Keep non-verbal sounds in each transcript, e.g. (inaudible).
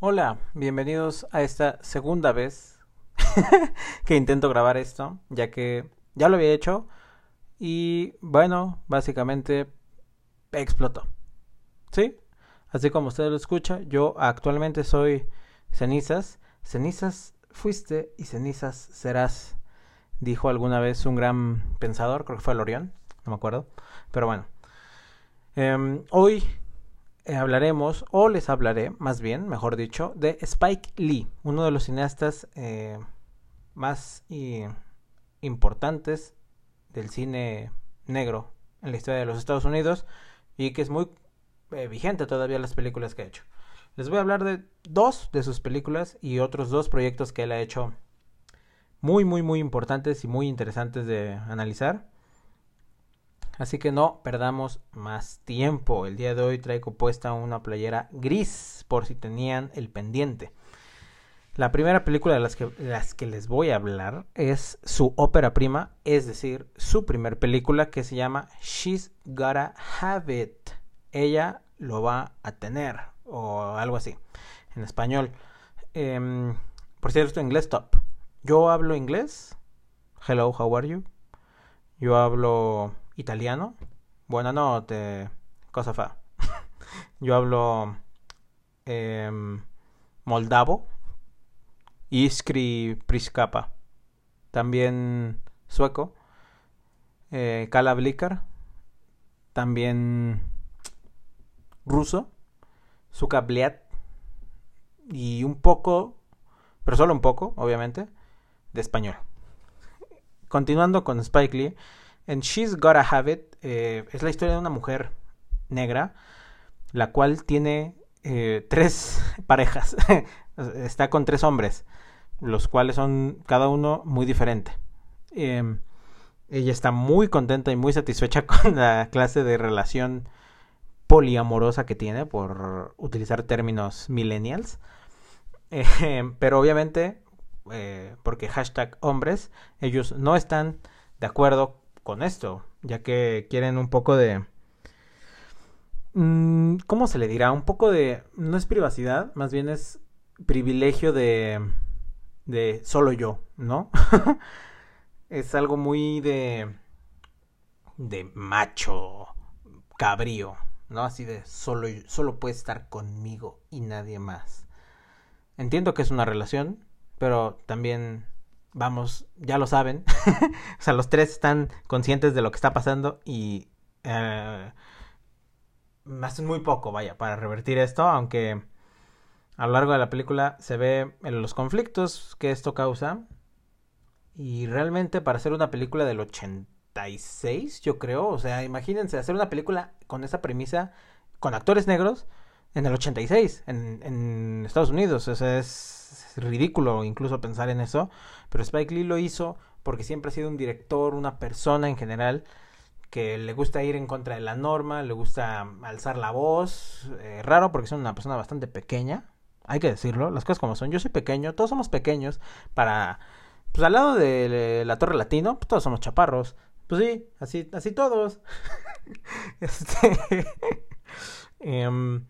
Hola, bienvenidos a esta segunda vez (laughs) que intento grabar esto, ya que ya lo había hecho y bueno, básicamente explotó. ¿Sí? Así como usted lo escucha, yo actualmente soy cenizas. Cenizas fuiste y cenizas serás, dijo alguna vez un gran pensador, creo que fue Lorión, no me acuerdo. Pero bueno, em, hoy eh, hablaremos, o les hablaré, más bien, mejor dicho, de Spike Lee, uno de los cineastas eh, más importantes del cine negro en la historia de los Estados Unidos y que es muy eh, vigente todavía las películas que ha hecho. Les voy a hablar de dos de sus películas y otros dos proyectos que él ha hecho muy, muy, muy importantes y muy interesantes de analizar. Así que no perdamos más tiempo. El día de hoy traigo puesta una playera gris por si tenían el pendiente. La primera película de las que, las que les voy a hablar es su ópera prima, es decir, su primer película que se llama She's Gotta Have It. Ella lo va a tener o algo así en español. Em, por cierto, inglés top. Yo hablo inglés. Hello, how are you? Yo hablo italiano. Bueno, no, te... cosa fa. (laughs) Yo hablo em, moldavo. Iskri Priskapa. También sueco. Eh, Kala También ruso. Zukabliat. Y un poco, pero solo un poco, obviamente, de español. Continuando con Spike Lee. En She's Gotta Have It eh, es la historia de una mujer negra, la cual tiene eh, (laughs) tres parejas. (laughs) Está con tres hombres, los cuales son cada uno muy diferente. Em, ella está muy contenta y muy satisfecha (laughs) con la clase de relación poliamorosa que tiene, por utilizar términos millennials. Em, pero obviamente, eh, porque hashtag hombres, ellos no están de acuerdo con esto, ya que quieren un poco de... Mm, ¿Cómo se le dirá? Un poco de... No es privacidad, más bien es privilegio de... de solo yo, ¿no? (laughs) es algo muy de... de macho, cabrío, ¿no? Así de solo, solo puede estar conmigo y nadie más. Entiendo que es una relación, pero también vamos, ya lo saben. (laughs) o sea, los tres están conscientes de lo que está pasando y eh, hacen muy poco, vaya, para revertir esto, aunque a lo largo de la película se ve en los conflictos que esto causa. Y realmente para hacer una película del 86, yo creo, o sea, imagínense hacer una película con esa premisa, con actores negros, en el 86, en, en Estados Unidos, o es ridículo incluso pensar en eso, pero Spike Lee lo hizo porque siempre ha sido un director, una persona en general que le gusta ir en contra de la norma, le gusta alzar la voz, eh, raro porque es una persona bastante pequeña, hay que decirlo, las cosas como son, yo soy pequeño, todos somos pequeños, para, pues al lado de la Torre Latino, pues todos somos chaparros, pues sí, así, así todos. (laughs) este, (laughs) em,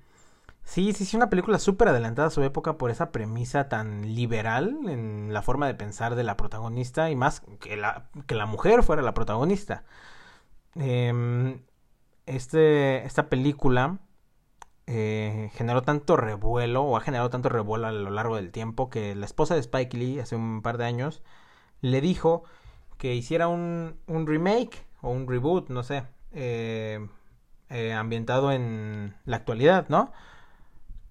Sí, sí, sí, una película súper adelantada a su época por esa premisa tan liberal en la forma de pensar de la protagonista y más que la, que la mujer fuera la protagonista. Em, este, esta película eh, generó tanto revuelo o ha generado tanto revuelo a lo largo del tiempo que la esposa de Spike Lee hace un par de años le dijo que hiciera un, un remake o un reboot, no sé, eh, eh, ambientado en la actualidad, ¿no?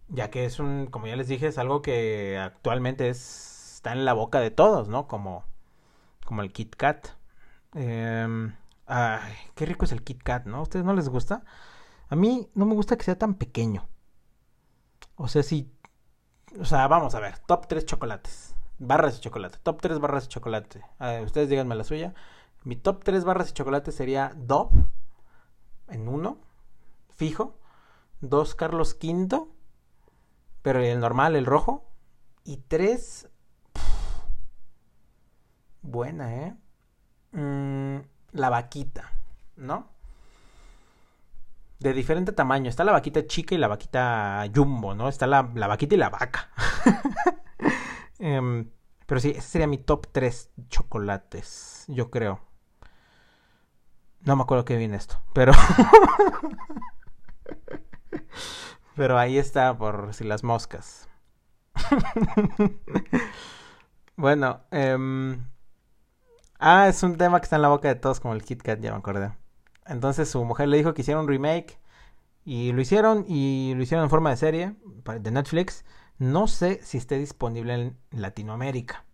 Ya que es un, como ya les dije, es algo que actualmente es, está en la boca de todos, ¿no? Como, como el Kit Kat. Eh, ay, qué rico es el Kit Kat, ¿no? ¿A ustedes no les gusta? A mí no me gusta que sea tan pequeño. O sea, si... O sea, vamos a ver, top 3 chocolates. Barras de chocolate. Top 3 barras de chocolate. ustedes díganme la suya. Mi top 3 barras de chocolate sería Dove. En uno. Fijo. Dos Carlos V pero el normal, el rojo. Y tres. buena, ¿eh? Mm, la vaquita, ¿no? de diferente tamaño. Está la vaquita chica y la vaquita jumbo, ¿no? Está la, la vaquita y la vaca. (laughs) Em, pero sí, ese sería mi top 3 chocolates, yo creo. No me acuerdo qué viene esto, pero... (laughs) pero ahí está por si las moscas. (laughs) bueno, eh... ah, es un tema que está en la boca de todos como el Kit Kat, ya me acordé. Entonces su mujer le dijo que hiciera un remake y lo hicieron y lo hicieron en forma de serie de Netflix. No sé si esté disponible en Latinoamérica.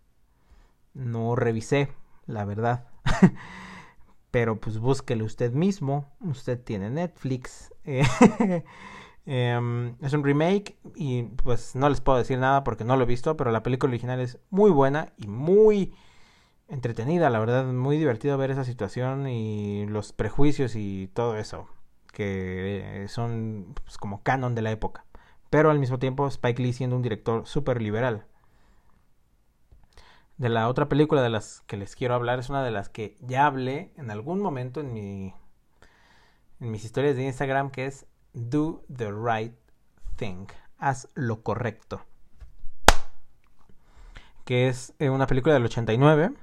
No revisé, la verdad. (laughs) Pero pues búsquelo usted mismo. Usted tiene Netflix. (laughs) Em, es un remake y pues no les puedo decir nada porque no lo he visto, pero la película original es muy buena y muy entretenida, la verdad, muy divertido ver esa situación y los prejuicios y todo eso que son pues, como canon de la época. Pero al mismo tiempo Spike Lee siendo un director súper liberal. De la otra película de las que les quiero hablar es una de las que ya hablé en algún momento en mi en mis historias de Instagram que es Do the Right Thing. Haz lo correcto. Que es eh, una película del 89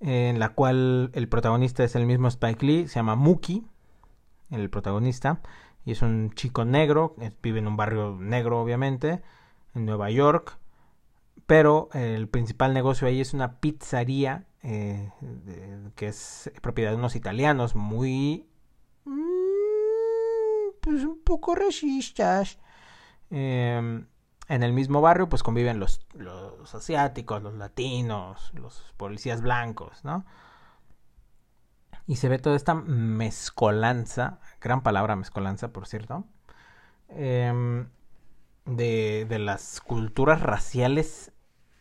en la cual el protagonista es el mismo Spike Lee, se llama Mookie, el protagonista, y es un chico negro, vive en un barrio negro obviamente, en Nueva York, pero el principal negocio ahí es una pizzería eh, que es propiedad de unos italianos muy... Pues un poco racistas. Em, en el mismo barrio pues conviven los, los asiáticos, los latinos, los policías blancos, ¿no? Y se ve toda esta mezcolanza, gran palabra mezcolanza, por cierto, em, de, de las culturas raciales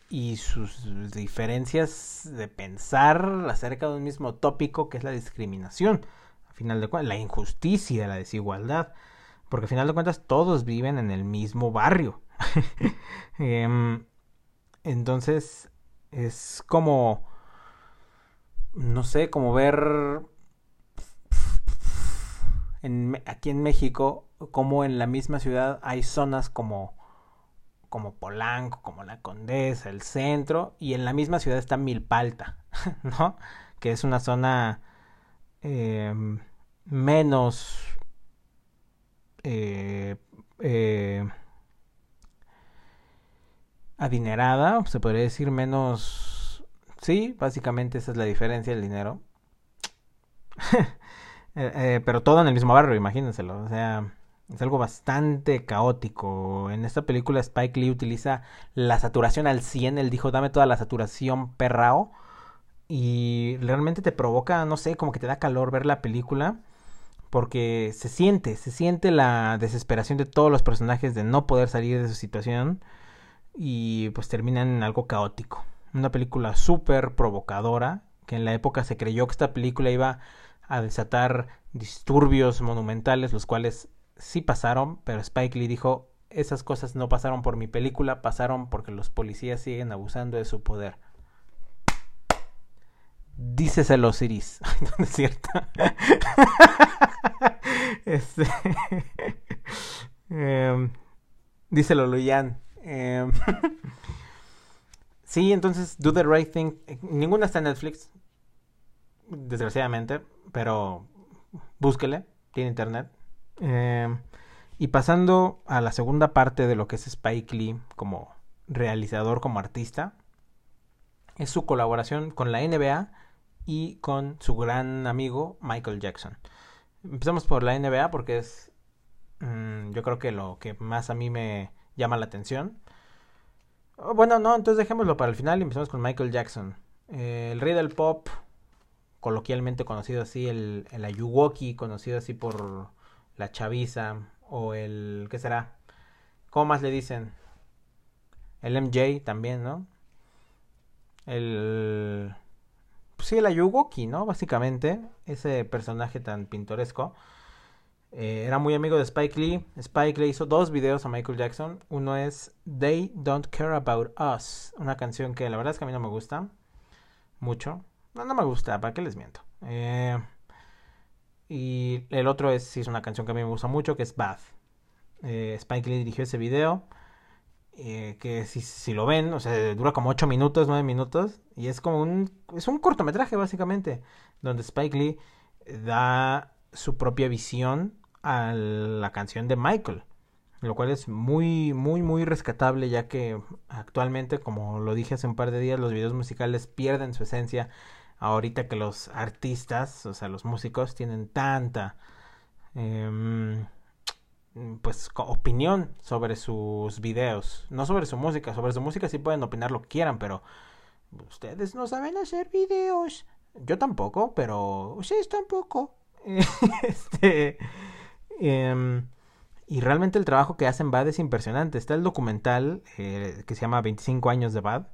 y sus diferencias de pensar acerca de un mismo tópico que es la discriminación, final de cuentas, la injusticia, la desigualdad, porque al final de cuentas todos viven en el mismo barrio, (laughs) Em, entonces, es como, no sé, como ver en, aquí en México, como en la misma ciudad hay zonas como, como Polanco, como la Condesa, el centro, y en la misma ciudad está Milpalta, (laughs) ¿no? Que es una zona em, menos... Eh, eh, adinerada, se podría decir menos... Sí, básicamente esa es la diferencia del dinero. (laughs) Eh, eh, pero todo en el mismo barrio, imagínenselo. O sea, es algo bastante caótico. En esta película Spike Lee utiliza la saturación al 100. Él dijo, dame toda la saturación perrao. Y realmente te provoca, no sé, como que te da calor ver la película. Porque se siente, se siente la desesperación de todos los personajes de no poder salir de su situación y pues termina en algo caótico. Una película súper provocadora, que en la época se creyó que esta película iba a desatar disturbios monumentales, los cuales sí pasaron, pero Spike Lee dijo, esas cosas no pasaron por mi película, pasaron porque los policías siguen abusando de su poder. Díceselo, Siris. (laughs) no es cierto. (laughs) este... (laughs) eh, díselo, Luyan. Em, sí, entonces Do the Right Thing. Ninguna está en Netflix, desgraciadamente, pero búsquele, tiene internet. Em, y pasando a la segunda parte de lo que es Spike Lee como realizador, como artista, es su colaboración con la NBA y con su gran amigo Michael Jackson. Empezamos por la NBA porque es mm, yo creo que lo que más a mí me llama la atención. Oh, bueno, no, entonces dejémoslo para el final y empezamos con Michael Jackson. Eh, el rey del pop, coloquialmente conocido así, el, el Ayuwoki, conocido así por la chaviza, o el, ¿qué será? ¿Cómo más le dicen? El MJ también, ¿no? El... Sí, el Ayuwoki, ¿no? Básicamente, ese personaje tan pintoresco. Eh, era muy amigo de Spike Lee. Spike le hizo dos videos a Michael Jackson. Uno es They Don't Care About Us. Una canción que la verdad es que a mí no me gusta mucho. No, no me gusta, ¿para qué les miento? Eh, Y el otro es, sí, es una canción que a mí me gusta mucho, que es Bath. Eh, Spike Lee dirigió ese video. Eh, que si, si, lo ven, o sea, dura como 8 minutos, 9 minutos. Y es como un, es un cortometraje, básicamente. Donde Spike Lee da su propia visión a la canción de Michael. Lo cual es muy, muy, muy rescatable, ya que actualmente, como lo dije hace un par de días, los videos musicales pierden su esencia ahorita que los artistas, o sea, los músicos, tienen tanta, eh, pues, opinión sobre sus videos. No sobre su música, sobre su música sí pueden opinar lo que quieran, pero ustedes no saben hacer videos. Yo tampoco, pero ustedes tampoco. (laughs) este, eh, y realmente el trabajo que hacen Bad es impresionante. Está el documental eh, que se llama 25 años de Bad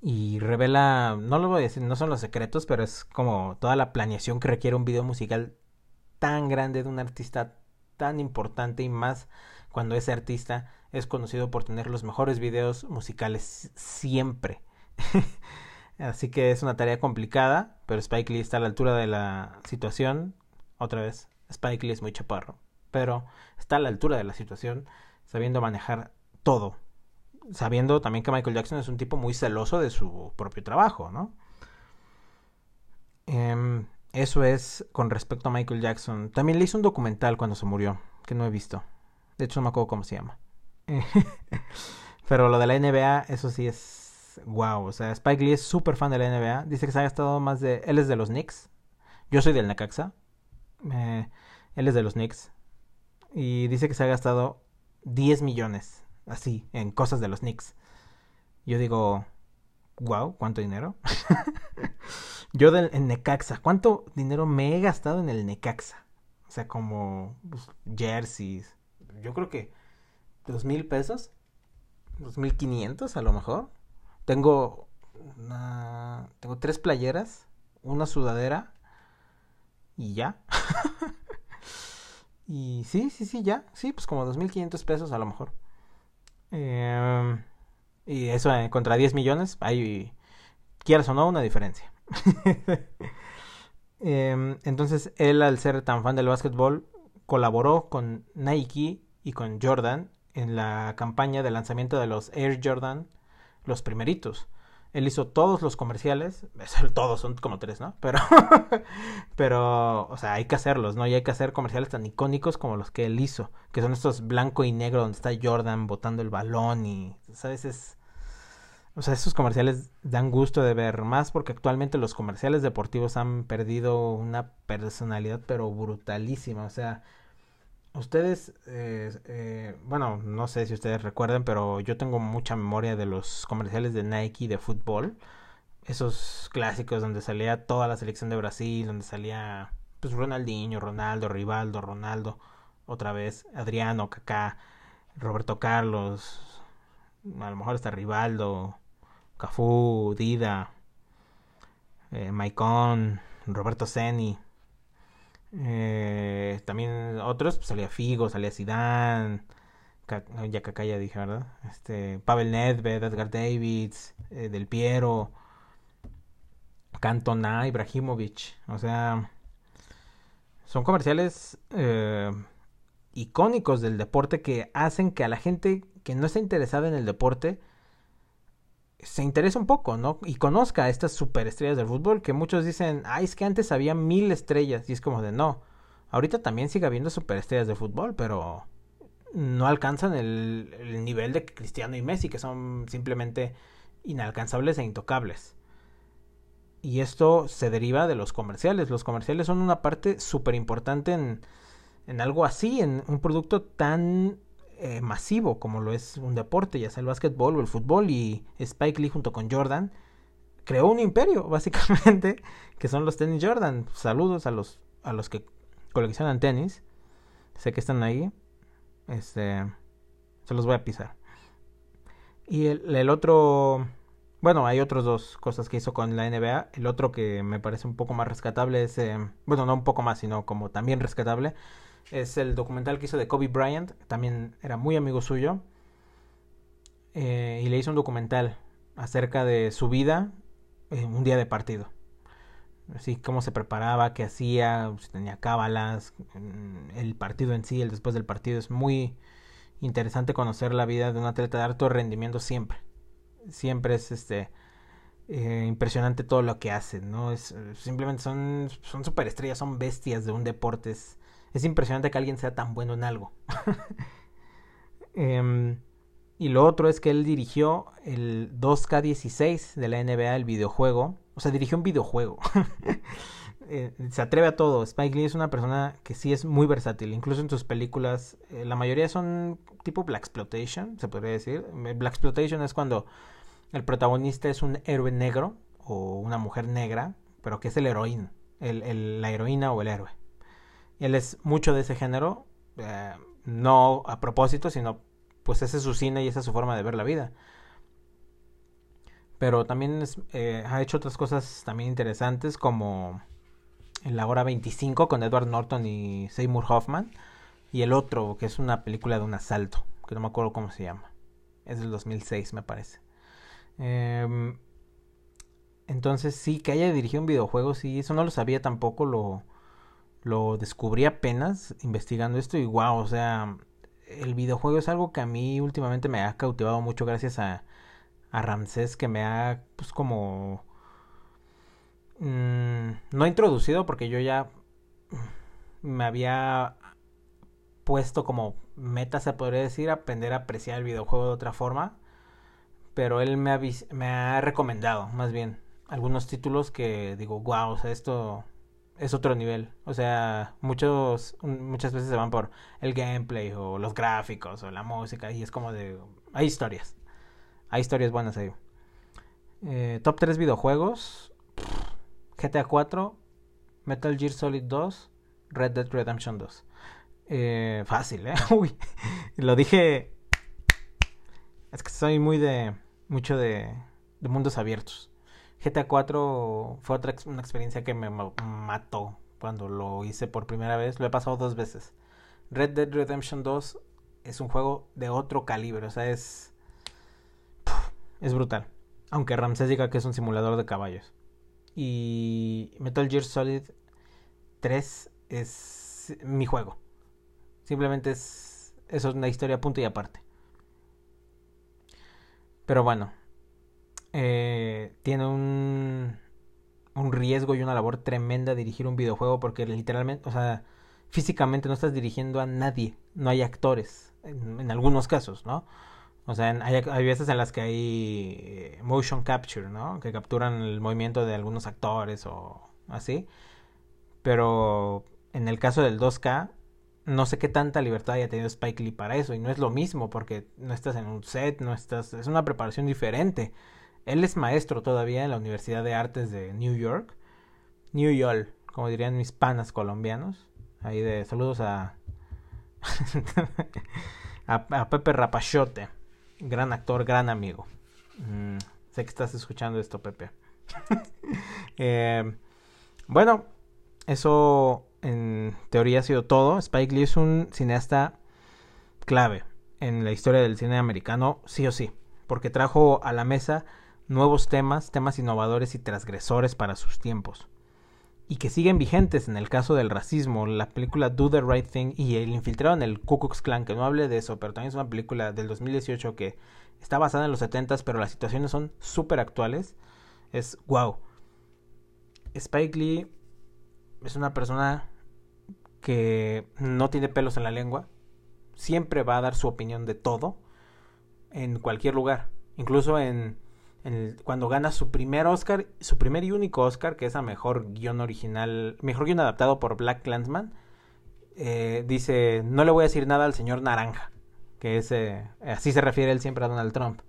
y revela, no lo voy a decir, no son los secretos, pero es como toda la planeación que requiere un video musical tan grande de un artista tan importante y más cuando ese artista es conocido por tener los mejores videos musicales siempre. (laughs) Así que es una tarea complicada, pero Spike Lee está a la altura de la situación. Otra vez, Spike Lee es muy chaparro, pero está a la altura de la situación, sabiendo manejar todo sabiendo también que Michael Jackson es un tipo muy celoso de su propio trabajo, ¿no? Em, eso es con respecto a Michael Jackson. También le hizo un documental cuando se murió, que no he visto. De hecho, no me acuerdo cómo se llama. (laughs) Pero lo de la NBA, eso sí es wow. O sea, Spike Lee es súper fan de la NBA. Dice que se ha gastado más de. Él es de los Knicks. Yo soy del Necaxa. Eh, él es de los Knicks. Y dice que se ha gastado 10 millones así, en cosas de los Knicks. Yo digo, wow, ¿cuánto dinero? (laughs) Yo del, en Necaxa, ¿cuánto dinero me he gastado en el Necaxa? O sea, como pues, jerseys. Yo creo que dos mil pesos, dos mil quinientos a lo mejor. Tengo tengo tres playeras, una sudadera y ya. (laughs) y sí, sí, sí, ya. Sí, pues como dos mil quinientos pesos a lo mejor. Em, y eso eh, contra 10 millones, hay, quieras o no, una diferencia. (laughs) Em, entonces, él, al ser tan fan del básquetbol, colaboró con Nike y con Jordan en la campaña de lanzamiento de los Air Jordan, los primeritos. Él hizo todos los comerciales, todos son como tres, ¿no? Pero, (laughs) pero, o sea, hay que hacerlos, ¿no? Y hay que hacer comerciales tan icónicos como los que él hizo, que son estos blanco y negro donde está Jordan botando el balón y, ¿sabes? Es, o sea, esos comerciales dan gusto de ver más porque actualmente los comerciales deportivos han perdido una personalidad pero brutalísima, o sea, Ustedes, eh, eh, bueno, no sé si ustedes recuerden, pero yo tengo mucha memoria de los comerciales de Nike de fútbol. Esos clásicos donde salía toda la selección de Brasil, donde salía pues Ronaldinho, Ronaldo, Rivaldo, Ronaldo, otra vez Adriano, Kaká, Roberto Carlos, a lo mejor está Rivaldo, Cafú, Dida, eh, Maicon, Roberto Ceni. Eh, también otros, pues, salía Figo, salía Zidane, ya Kaká ya dije, ¿verdad? Este, Pavel Nedved, Edgar Davids, eh, Del Piero, Cantona, Ibrahimovic, o sea, son comerciales icónicos del deporte que hacen que a la gente que no está interesada en el deporte se interesa un poco, ¿no? Y conozca a estas superestrellas del fútbol que muchos dicen, ay, es que antes había mil estrellas. Y es como de no. Ahorita también sigue habiendo superestrellas de fútbol, pero no alcanzan el, el nivel de Cristiano y Messi, que son simplemente inalcanzables e intocables. Y esto se deriva de los comerciales. Los comerciales son una parte súper importante en, en algo así, en un producto tan eh, masivo como lo es un deporte, ya sea el básquetbol o el fútbol, y Spike Lee junto con Jordan creó un imperio, (laughs) básicamente, que son los tenis Jordan. Saludos a los, a los que coleccionan tenis. Sé que están ahí. Este, se los voy a pisar. Y el, el otro, bueno, hay otras dos cosas que hizo con la NBA. El otro que me parece un poco más rescatable es, eh, bueno, no un poco más, sino como también rescatable, es el documental que hizo de Kobe Bryant, también era muy amigo suyo. Eh, y le hizo un documental acerca de su vida en un día de partido. Así cómo se preparaba, qué hacía, si tenía cábalas, mm, el partido en sí, el después del partido. Es muy interesante conocer la vida de un atleta de alto rendimiento siempre. Siempre es este eh, impresionante todo lo que hacen, ¿no? Es, simplemente son, son superestrellas, son bestias de un deporte. Es impresionante que alguien sea tan bueno en algo. (laughs) eh, y lo otro es que él dirigió el 2K16 de la NBA, el videojuego. O sea, dirigió un videojuego. (laughs) Eh, se atreve a todo. Spike Lee es una persona que sí es muy versátil. Incluso en sus películas, eh, la mayoría son tipo Black Exploitation, se podría decir. Black Exploitation es cuando el protagonista es un héroe negro o una mujer negra, pero que es el heroína, la heroína o el héroe. Él es mucho de ese género, eh, no a propósito, sino pues ese es su cine y esa es su forma de ver la vida. Pero también eh, ha hecho otras cosas también interesantes como en la hora 25 con Edward Norton y Seymour Hoffman. Y el otro, que es una película de un asalto, que no me acuerdo cómo se llama. Es del 2006 me parece. Em, entonces sí, que haya dirigido un videojuego, sí, eso no lo sabía tampoco, lo, lo descubrí apenas investigando esto y wow, o sea, el videojuego es algo que a mí últimamente me ha cautivado mucho gracias a, a Ramsés que me ha pues como mmm, no introducido porque yo ya me había puesto como meta se podría decir aprender a apreciar el videojuego de otra forma pero él me ha, me ha recomendado más bien algunos títulos que digo wow o sea esto es otro nivel. O sea, muchos, muchas veces se van por el gameplay o los gráficos o la música y es como de... Hay historias. Hay historias buenas ahí. Eh, top 3 videojuegos. GTA 4, Metal Gear Solid 2, Red Dead Redemption 2. Eh, fácil, ¿eh? (laughs) Uy, lo dije... Es que soy muy de... Mucho de, de mundos abiertos. GTA 4 fue otra una experiencia que me mató cuando lo hice por primera vez. Lo he pasado dos veces. Red Dead Redemption 2 es un juego de otro calibre, o sea, es es brutal. Aunque Ramsés diga que es un simulador de caballos. Y Metal Gear Solid 3 es mi juego. Simplemente es eso es una historia punto y aparte. Pero bueno, eh, tiene un, un riesgo y una labor tremenda dirigir un videojuego porque literalmente, o sea, físicamente no estás dirigiendo a nadie, no hay actores, en, algunos casos, ¿no? O sea, hay, veces en las que hay eh, motion capture, ¿no? Que capturan el movimiento de algunos actores o así. Pero en el caso del 2K, no sé qué tanta libertad haya tenido Spike Lee para eso. Y no es lo mismo porque no estás en un set, no estás... Es una preparación diferente. Él es maestro todavía en la Universidad de Artes de New York. New York, como dirían mis panas colombianos. Ahí de saludos (laughs) a, a, Pepe Rapachote. Gran actor, gran amigo. Mm, sé que estás escuchando esto, Pepe. (laughs) Eh, bueno, eso en teoría ha sido todo. Spike Lee es un cineasta clave en la historia del cine americano, sí o sí, porque trajo a la mesa nuevos temas, temas innovadores y transgresores para sus tiempos. Y que siguen vigentes en el caso del racismo, la película Do the Right Thing y El infiltrado en el Ku Klux Klan, que no hable de eso, pero también es una película del 2018 que está basada en los 70s, pero las situaciones son súper actuales. Es wow. Spike Lee es una persona que no tiene pelos en la lengua, siempre va a dar su opinión de todo, en cualquier lugar, incluso en cuando gana su primer Oscar, su primer y único Oscar, que es a mejor guion original, mejor guion adaptado por Black Clansman, eh, dice, no le voy a decir nada al señor Naranja, que es, eh, así se refiere él siempre a Donald Trump.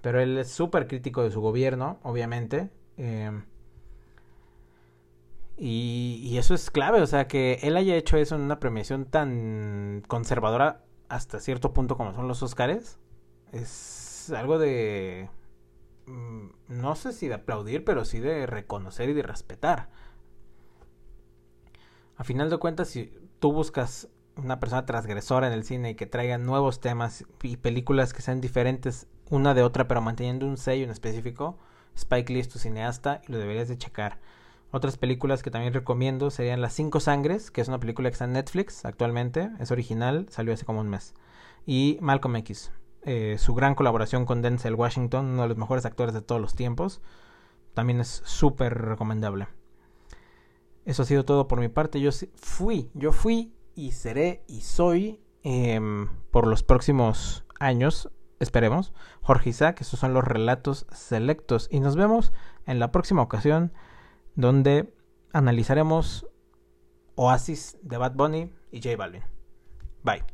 Pero él es súper crítico de su gobierno, obviamente. Eh, y, y, eso es clave, o sea, que él haya hecho eso en una premiación tan conservadora hasta cierto punto como son los Oscars, es algo de no sé si de aplaudir, pero sí de reconocer y de respetar. A final de cuentas, si tú buscas una persona transgresora en el cine y que traiga nuevos temas y películas que sean diferentes una de otra, pero manteniendo un sello en específico, Spike Lee es tu cineasta y lo deberías de checar. Otras películas que también recomiendo serían Las Cinco Sangres, que es una película que está en Netflix actualmente, es original, salió hace como un mes. Y Malcolm X, eh, su gran colaboración con Denzel Washington, uno de los mejores actores de todos los tiempos, también es súper recomendable. Eso ha sido todo por mi parte. Yo fui, yo fui y seré y soy em, por los próximos años, esperemos, Jorge Isaac. Estos son los relatos selectos y nos vemos en la próxima ocasión donde analizaremos Oasis de Bad Bunny y J Balvin. Bye.